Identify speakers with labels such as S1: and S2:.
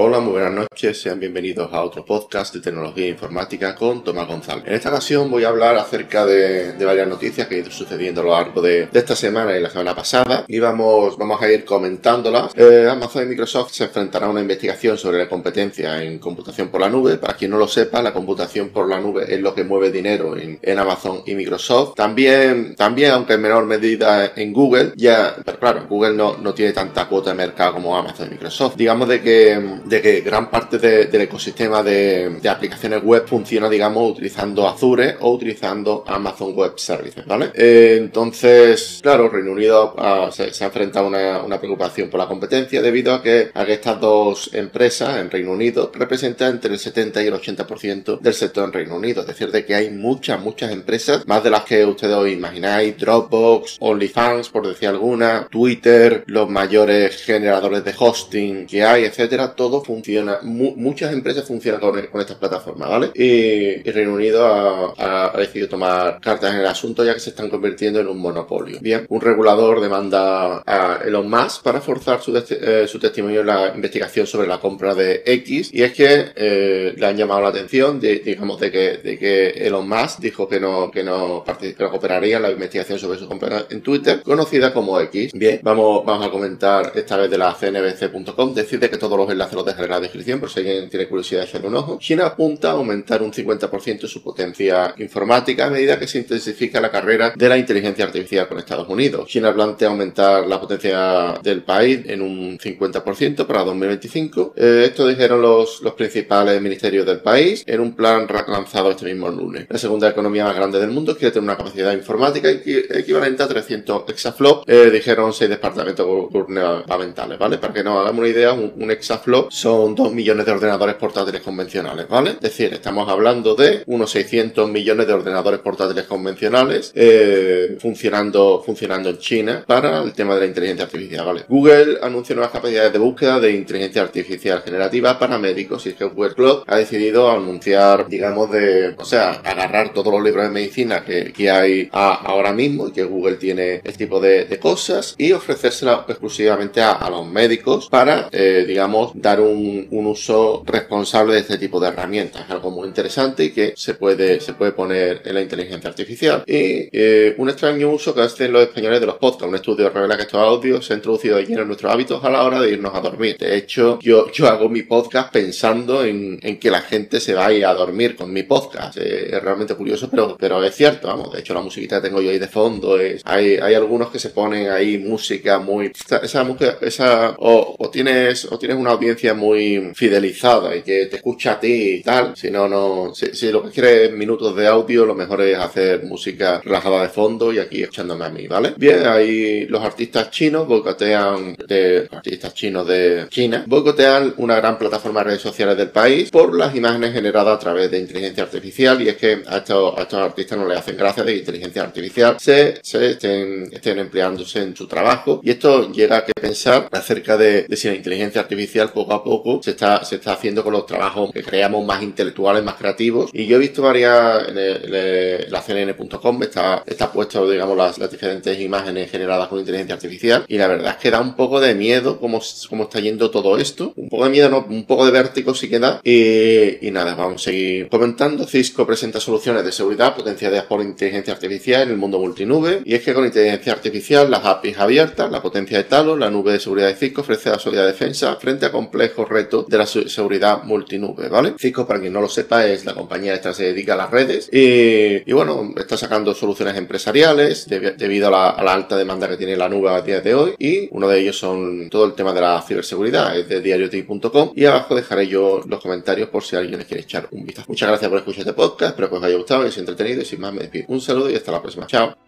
S1: Hola, muy buenas noches, sean bienvenidos a otro podcast de tecnología e informática con Tomás González. En esta ocasión voy a hablar acerca de, varias noticias que han ido sucediendo a lo largo de, esta semana y la semana pasada y vamos, vamos a ir comentándolas. Eh, Amazon y Microsoft se enfrentarán a una investigación sobre la competencia en computación por la nube. Para quien no lo sepa, la computación por la nube es lo que mueve dinero en, Amazon y Microsoft. También, también, aunque en menor medida en Google, ya, pero claro, Google no, no tiene tanta cuota de mercado como Amazon y Microsoft. Digamos de que de que gran parte del ecosistema de, aplicaciones web funciona, digamos, utilizando Azure o utilizando Amazon Web Services, ¿vale? Eh, entonces, claro, Reino Unido ah, se, ha enfrentado a una, preocupación por la competencia debido a que, a que estas dos empresas en Reino Unido representan entre el 70 y el 80% del sector en Reino Unido. Es decir, de que hay muchas, muchas empresas, más de las que ustedes os imagináis, Dropbox, OnlyFans, por decir alguna, Twitter, los mayores generadores de hosting que hay, etcétera, todo funciona, muchas empresas funcionan con, estas plataformas, ¿vale? Y, Reino Unido ha, decidido tomar cartas en el asunto ya que se están convirtiendo en un monopolio. Bien, un regulador demanda a Elon Musk para forzar su, eh, testimonio en la investigación sobre la compra de X y es que eh, le han llamado la atención, de, digamos, de que, de que Elon Musk dijo que no, que no, cooperaría en la investigación sobre su compra en Twitter, conocida como X. Bien, vamos, vamos a comentar esta vez de la cnbc.com, decide que todos los enlaces los dejaré en la descripción por si alguien tiene curiosidad de echarle un ojo. China apunta a aumentar un 50% su potencia informática a medida que se intensifica la carrera de la inteligencia artificial con Estados Unidos. China plantea aumentar la potencia del país en un 50% para 2025. Eh, esto dijeron los, los principales ministerios del país en un plan lanzado este mismo lunes. La segunda economía más grande del mundo quiere tener una capacidad informática equivalente a 300 exaflops, eh, dijeron seis departamentos gubernamentales, ¿vale? Para que nos hagamos una idea, un, un exaflop son 2 millones de ordenadores portátiles convencionales, ¿vale? Es decir, estamos hablando de unos 600 millones de ordenadores portátiles convencionales eh, funcionando, funcionando en China para el tema de la inteligencia artificial, ¿vale? Google anuncia nuevas capacidades de búsqueda de inteligencia artificial generativa para médicos y es que Google Cloud ha decidido anunciar, digamos, de, o sea, agarrar todos los libros de medicina que, que hay ahora mismo y que Google tiene este tipo de, cosas y ofrecérsela exclusivamente a, los médicos para, eh, digamos, dar un un, uso responsable de este tipo de herramientas. Algo muy interesante y que se puede, se puede poner en la inteligencia artificial. Y eh, un extraño uso que hacen los españoles de los podcasts. Un estudio revela que estos audios se han introducido de lleno en nuestros hábitos a la hora de irnos a dormir. De hecho, yo, yo hago mi podcast pensando en, en que la gente se vaya a dormir con mi podcast. Eh, es realmente curioso, pero, pero es cierto, vamos. De hecho, la musiquita que tengo yo ahí de fondo es, hay, hay algunos que se ponen ahí música muy, esa, música, esa, o, o tienes, o tienes una audiencia muy fidelizada y que te escucha a ti y tal. Si no, si, lo que quieres es minutos de audio, lo mejor es hacer música relajada de fondo y aquí echándome a mí, ¿vale? Bien, ahí los artistas chinos boicotean, de, artistas chinos de China, boicotean una gran plataforma de redes sociales del país por las imágenes generadas a través de inteligencia artificial y es que a estos, artistas no les hacen gracia de inteligencia artificial se, se estén, estén empleándose en su trabajo y esto llega a que pensar acerca de, de si la inteligencia artificial poco a poco se está, se está haciendo con los trabajos que creamos más intelectuales, más creativos. Y yo he visto varias, en, la CNN.com está, está puesto, digamos, las, las, diferentes imágenes generadas con inteligencia artificial. Y la verdad es que da un poco de miedo cómo, cómo está yendo todo esto. Un poco de miedo, no, un poco de vértigo sí que da. Y, y nada, vamos a seguir comentando. Cisco presenta soluciones de seguridad potenciadas por inteligencia artificial en el mundo multinube. Y es que con inteligencia artificial, las APIs abiertas, la potencia de Talos, la nube de seguridad de Cisco ofrece la sólida defensa frente a complejos reto de la seguridad multinube, ¿vale? Cisco, para quien no lo sepa, es la compañía esta se dedica a las redes y, bueno, está sacando soluciones empresariales debido a la, alta demanda que tiene la nube a día de hoy y uno de ellos son todo el tema de la ciberseguridad, es de diarioti.com y abajo dejaré yo los comentarios por si alguien les quiere echar un vistazo. Muchas gracias por escuchar este podcast, espero que os haya gustado y os haya entretenido y sin más me despido. Un saludo y hasta la próxima. Chao.